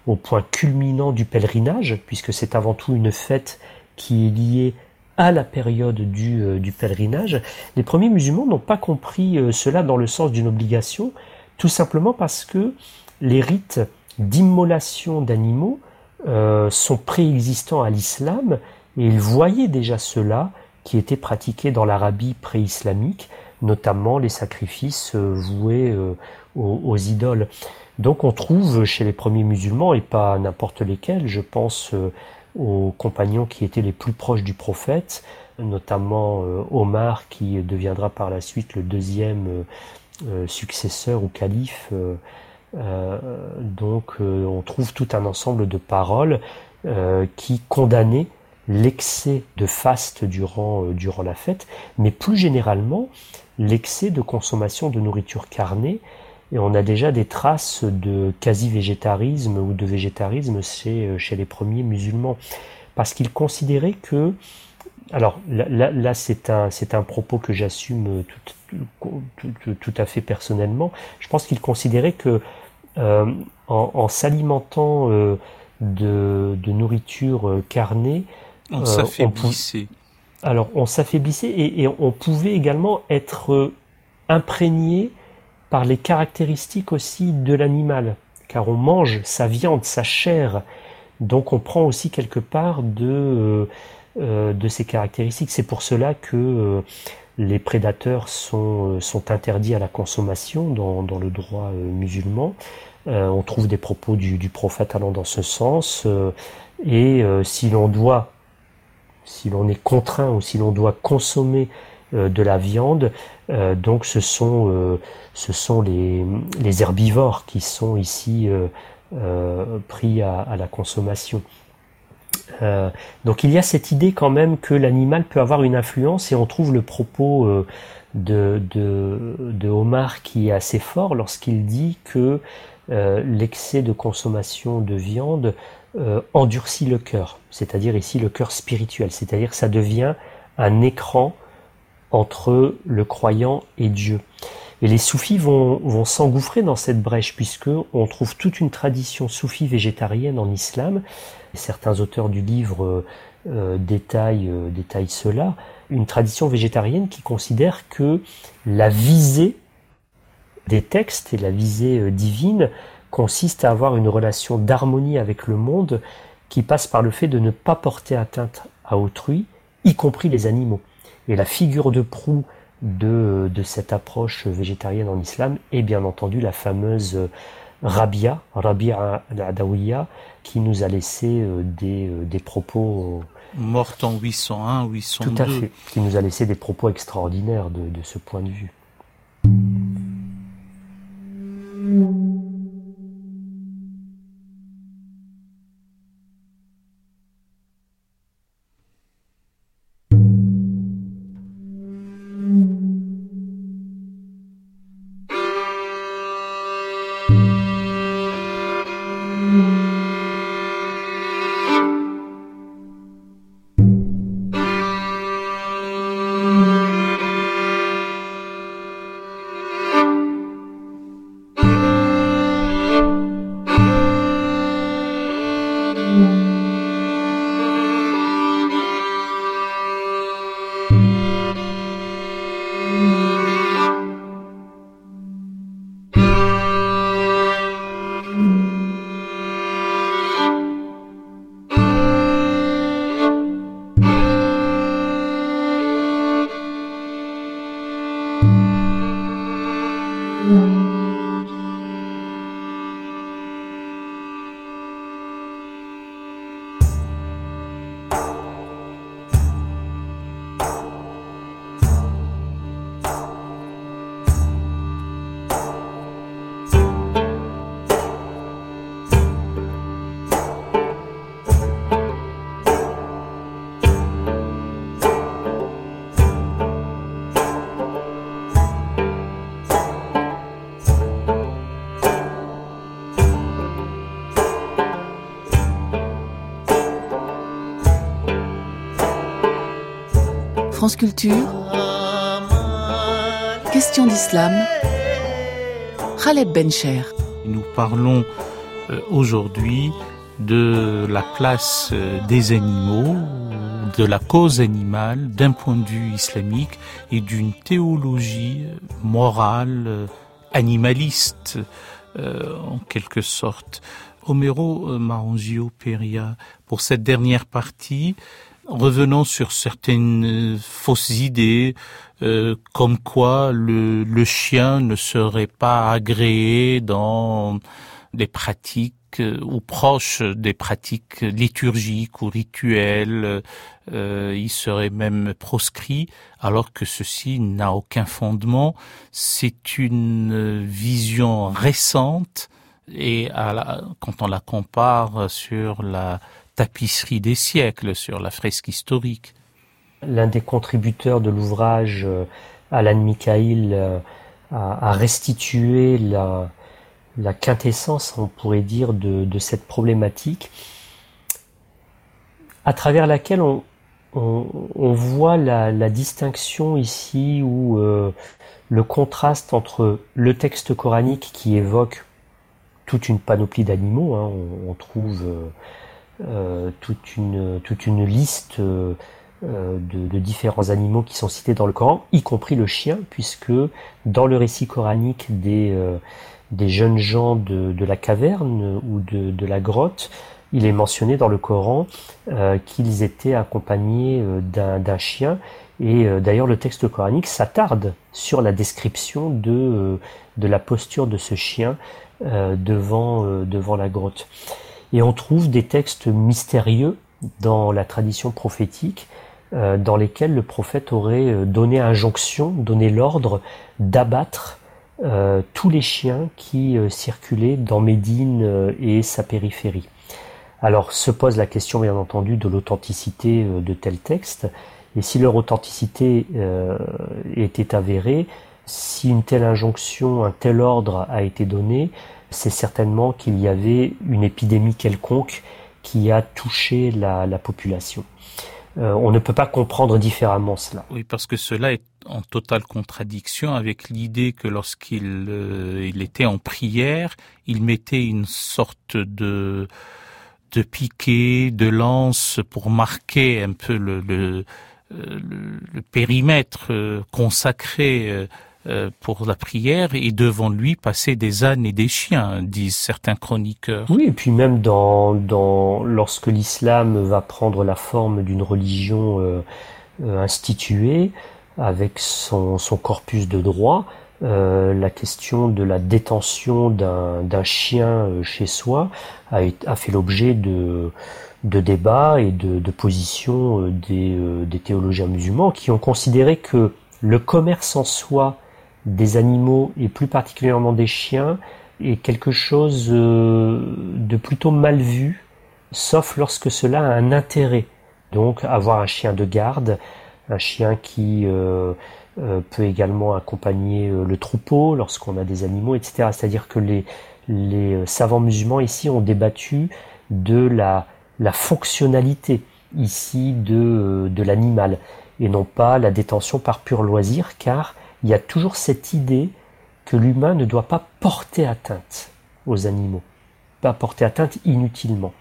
au point culminant du pèlerinage, puisque c'est avant tout une fête qui est liée à la période du, euh, du pèlerinage, les premiers musulmans n'ont pas compris euh, cela dans le sens d'une obligation, tout simplement parce que les rites d'immolation d'animaux euh, sont préexistants à l'islam et ils voyaient déjà cela qui était pratiqué dans l'Arabie pré-islamique, notamment les sacrifices voués aux, aux, idoles. Donc on trouve chez les premiers musulmans, et pas n'importe lesquels, je pense aux compagnons qui étaient les plus proches du prophète, notamment euh, Omar qui deviendra par la suite le deuxième euh, euh, successeur ou calife donc on trouve tout un ensemble de paroles qui condamnaient l'excès de faste durant, durant la fête, mais plus généralement l'excès de consommation de nourriture carnée et on a déjà des traces de quasi-végétarisme ou de végétarisme chez, euh, chez les premiers musulmans. Parce qu'ils considéraient que, alors là, là, c'est un, un propos que j'assume tout, tout, tout, à fait personnellement, je pense qu'ils considéraient que euh, en, en s'alimentant euh, de, de, nourriture euh, carnée, on s'affaiblissait. Alors on s'affaiblissait et, et, on pouvait également être imprégné par les caractéristiques aussi de l'animal, car on mange sa viande, sa chair, donc on prend aussi quelque part de, euh, euh de ces caractéristiques. C'est pour cela que euh, les prédateurs sont, euh, sont interdits à la consommation dans, dans le droit musulman. on trouve des propos du, du, prophète allant dans ce sens. et si l'on doit, si l'on est contraint ou si l'on doit consommer de la viande, donc ce sont ce sont les, herbivores qui sont ici euh, euh, pris à, la consommation. Euh, donc il y a cette idée quand même que l'animal peut avoir une influence et on trouve le propos euh, de, de, de, Omar qui est assez fort lorsqu'il dit que euh, l'excès de consommation de viande endurcit le cœur, c'est-à-dire ici le cœur spirituel, c'est-à-dire ça devient un écran entre le croyant et Dieu. Et les soufis vont, s'engouffrer dans cette brèche puisque on trouve toute une tradition soufie végétarienne en islam. certains auteurs du livre euh, euh, euh, détaillent cela. Une tradition végétarienne qui considère que la visée des textes et la visée divine consiste à avoir une relation d'harmonie avec le monde qui passe par le fait de ne pas porter atteinte à autrui, y compris les animaux. Et la figure de proue de, de cette approche végétarienne en islam est bien entendu la fameuse Rabia, Rabia al-Adawiya, qui nous a laissé euh, des, euh, des propos... Euh, Morte en 801, 802. Tout à fait, qui nous a laissé des propos extraordinaires de, de ce point de vue. Culture. Question d'islam. Khaled Bencher. Nous parlons euh, aujourd'hui de la place euh, des animaux, de la cause animale d'un point de vue islamique et d'une théologie euh, morale animaliste en quelque sorte. Homero Marangio Peria, pour cette dernière partie, revenant sur certaines euh, fausses idées, euh, comme quoi le, chien ne serait pas agréé dans des pratiques euh, ou proches des pratiques liturgiques ou rituelles, il serait même proscrit, alors que ceci n'a aucun fondement. C'est une vision récente et quand on la compare sur la tapisserie des siècles, sur la fresque historique. L'un des contributeurs de l'ouvrage, euh, Alan Mikhail, euh, a, restitué la, quintessence, on pourrait dire, de, cette problématique, à travers laquelle on, voit la, distinction ici où euh, le contraste entre le texte coranique qui évoque toute une panoplie d'animaux, hein, on, trouve toute, une, toute une liste euh, de, différents animaux qui sont cités dans le Coran, y compris le chien, puisque dans le récit coranique des, euh, jeunes gens de, la caverne ou de, la grotte, il est mentionné dans le Coran euh, qu'ils étaient accompagnés d'un chien. Et d'ailleurs, le texte coranique s'attarde sur la description de, la posture de ce chien devant la grotte. Et on trouve des textes mystérieux dans la tradition prophétique euh, dans lesquels le prophète aurait euh, donné injonction, donné l'ordre d'abattre euh, tous les chiens qui circulaient dans Médine et sa périphérie. Alors se pose la question bien entendu de l'authenticité de tels textes, et si leur authenticité était avérée, si une telle injonction, un tel ordre a été donné, c'est certainement qu'il y avait une épidémie quelconque qui a touché la population. Euh, on ne peut pas comprendre différemment cela. Oui, parce que cela est en totale contradiction avec l'idée que lorsqu'il euh, il était en prière, il mettait une sorte de de piquet, de lance pour marquer un peu le, le, euh, le périmètre consacré euh, pour la prière et devant lui passer des ânes et des chiens, disent certains chroniqueurs. Oui, et puis même dans, lorsque l'islam va prendre la forme d'une religion euh, euh, instituée avec son, corpus de droit, la question de la détention d'un chien chez soi a, fait l'objet de, débats et de, positions des théologiens musulmans qui ont considéré que le commerce en soi des animaux et plus particulièrement des chiens est quelque chose euh, de plutôt mal vu, sauf lorsque cela a un intérêt. Donc avoir un chien de garde, un chien qui euh, euh, peut également accompagner le troupeau lorsqu'on a des animaux, etc. C'est-à-dire que les, les savants musulmans ici ont débattu de la, la fonctionnalité ici de, de l'animal et non pas la détention par pur loisir car il y a toujours cette idée que l'humain ne doit pas porter atteinte aux animaux, pas porter atteinte inutilement.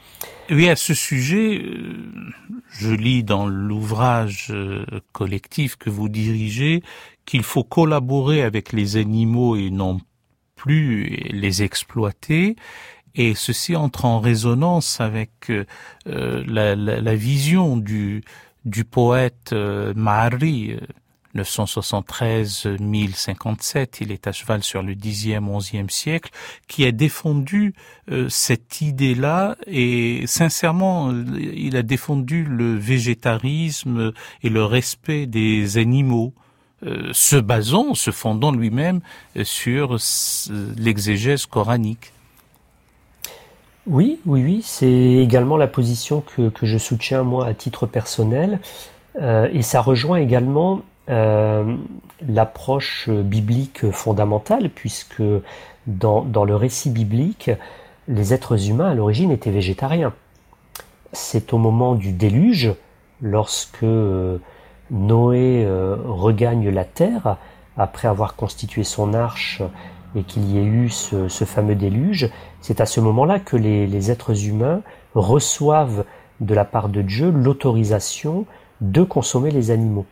Oui, à ce sujet, euh, je lis dans l'ouvrage euh, collectif que vous dirigez qu'il faut collaborer avec les animaux et non plus les exploiter. Et ceci entre en résonance avec euh, la, vision du, du poète Mahari, 973-1057, il est à cheval sur le 10e, 11e siècle, qui a défendu euh, cette idée-là et sincèrement, il a défendu le végétarisme et le respect des animaux. Euh, se basant, se fondant lui-même euh, sur l'exégèse coranique. Oui, oui, oui, c'est également la position que, que, je soutiens moi à titre personnel, et ça rejoint également euh, l'approche biblique fondamentale, puisque dans, le récit biblique, les êtres humains à l'origine étaient végétariens. C'est au moment du déluge, lorsque euh, Noé euh, regagne la terre, après avoir constitué son arche et qu'il y ait eu ce, fameux déluge, c'est à ce moment-là que les êtres humains reçoivent de la part de Dieu l'autorisation de consommer les animaux.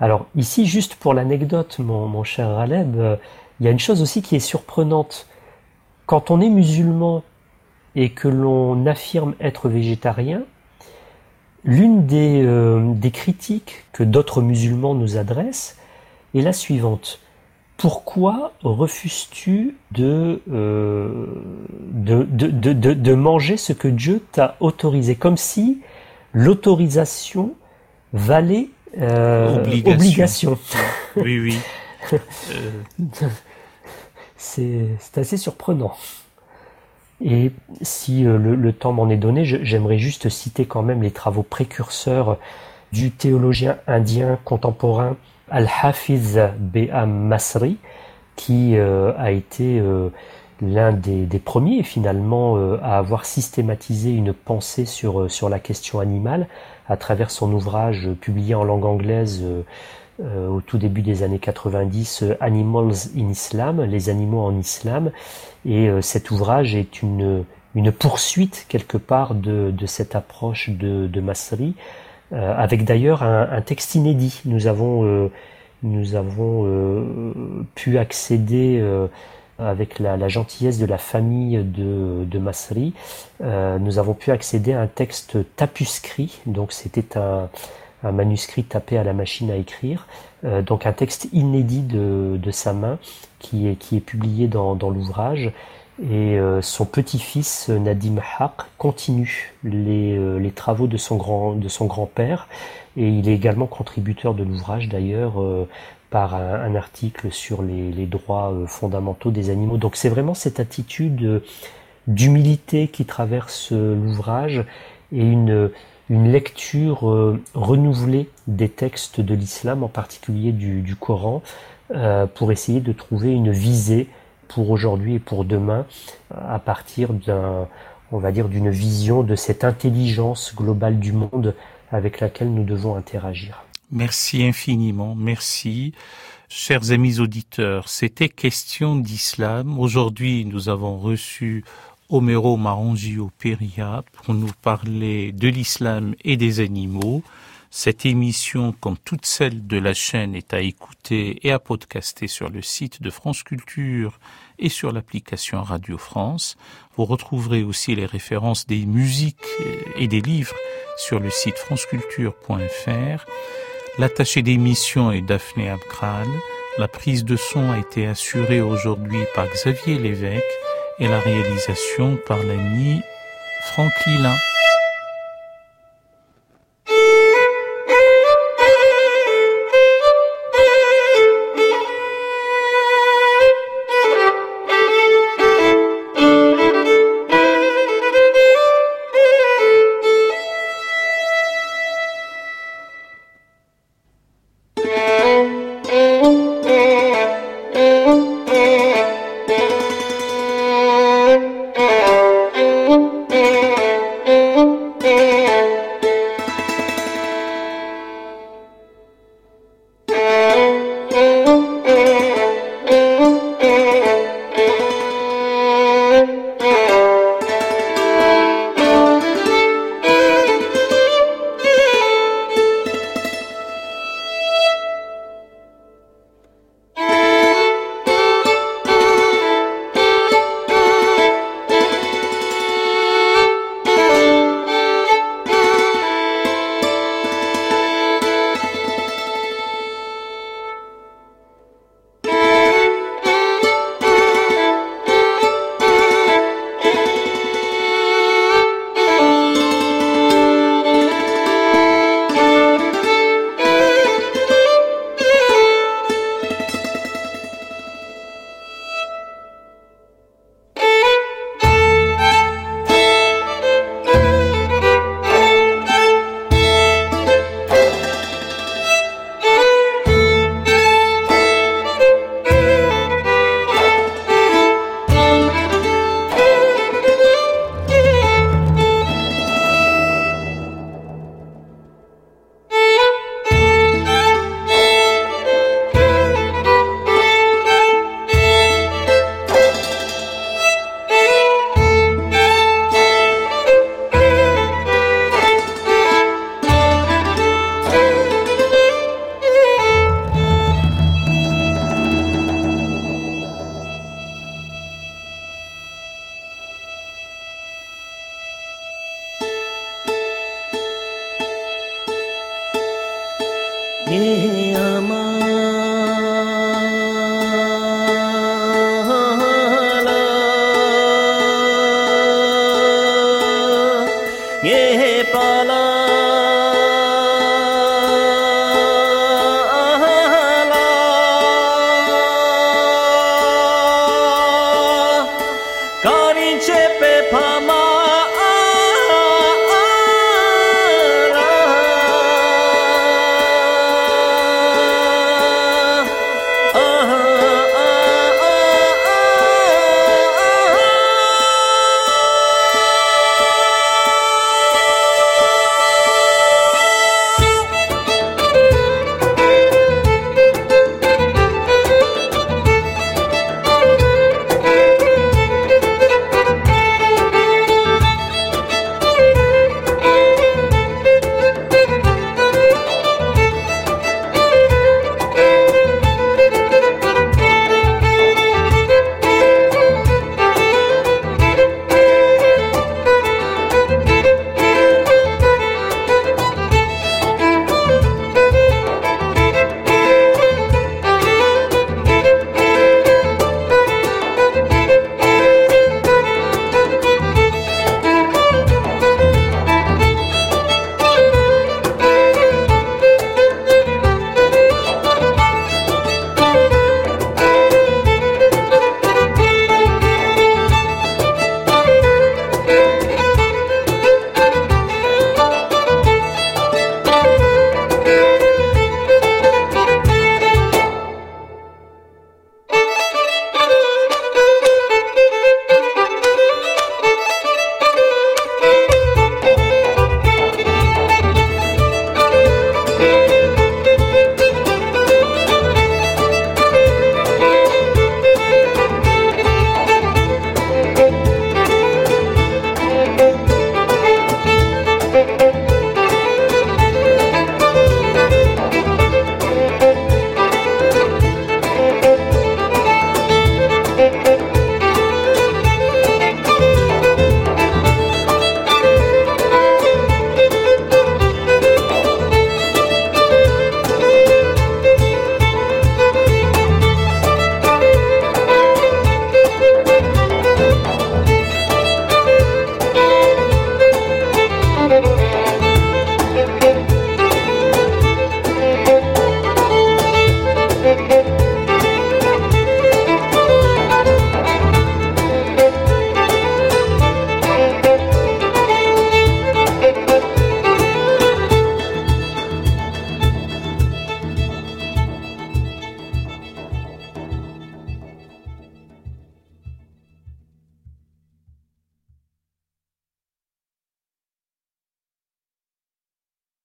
Alors ici, juste pour l'anecdote, mon, cher Raleb, euh, il y a une chose aussi qui est surprenante. Quand on est musulman et que l'on affirme être végétarien, l'une des, euh, critiques que d'autres musulmans nous adressent est la suivante. Pourquoi refuses-tu de, euh, manger ce que Dieu t'a autorisé? Comme si l'autorisation valait euh, obligation. Oui, oui. C'est assez surprenant. Et si le, le temps m'en est donné, j'aimerais juste citer quand même les travaux précurseurs du théologien indien contemporain Al-Hafiz Be'am Masri, qui a été l'un des, des, premiers finalement euh, à avoir systématisé une pensée sur, euh, sur la question animale à travers son ouvrage publié en langue anglaise euh, au tout début des années 90, Animals in Islam, les animaux en islam. Et cet ouvrage est une, une poursuite quelque part de, de cette approche de, de Masri, avec d'ailleurs un, un, texte inédit. Nous avons, nous avons pu accéder avec la, gentillesse de la famille de, de Masri, euh, nous avons pu accéder à un texte tapuscrit, donc c'était un, manuscrit tapé à la machine à écrire, euh, donc un texte inédit de, sa main qui est, qui est publié dans, l'ouvrage. Et euh, son petit-fils Nadim Haq continue les, les, travaux de son grand de son grand-père. Et il est également contributeur de l'ouvrage d'ailleurs par un, article sur les, droits euh, fondamentaux des animaux. Donc c'est vraiment cette attitude euh, d'humilité qui traverse euh, l'ouvrage et une, une lecture renouvelée des textes de l'islam, en particulier du, Coran, pour essayer de trouver une visée pour aujourd'hui et pour demain à partir d'un, on va dire, d'une vision de cette intelligence globale du monde avec laquelle nous devons interagir. Merci infiniment, merci. Chers amis auditeurs, c'était question d'islam. Aujourd'hui, nous avons reçu Homero Marangio Peria pour nous parler de l'islam et des animaux. Cette émission, comme toutes celles de la chaîne, est à écouter et à podcaster sur le site de France Culture et sur l'application Radio France. Vous retrouverez aussi les références des musiques et des livres sur le site franceculture.fr. L'attaché d'émission est Daphné Abkral. La prise de son a été assurée aujourd'hui par Xavier Lévesque et la réalisation par l'ami Franck Lilin.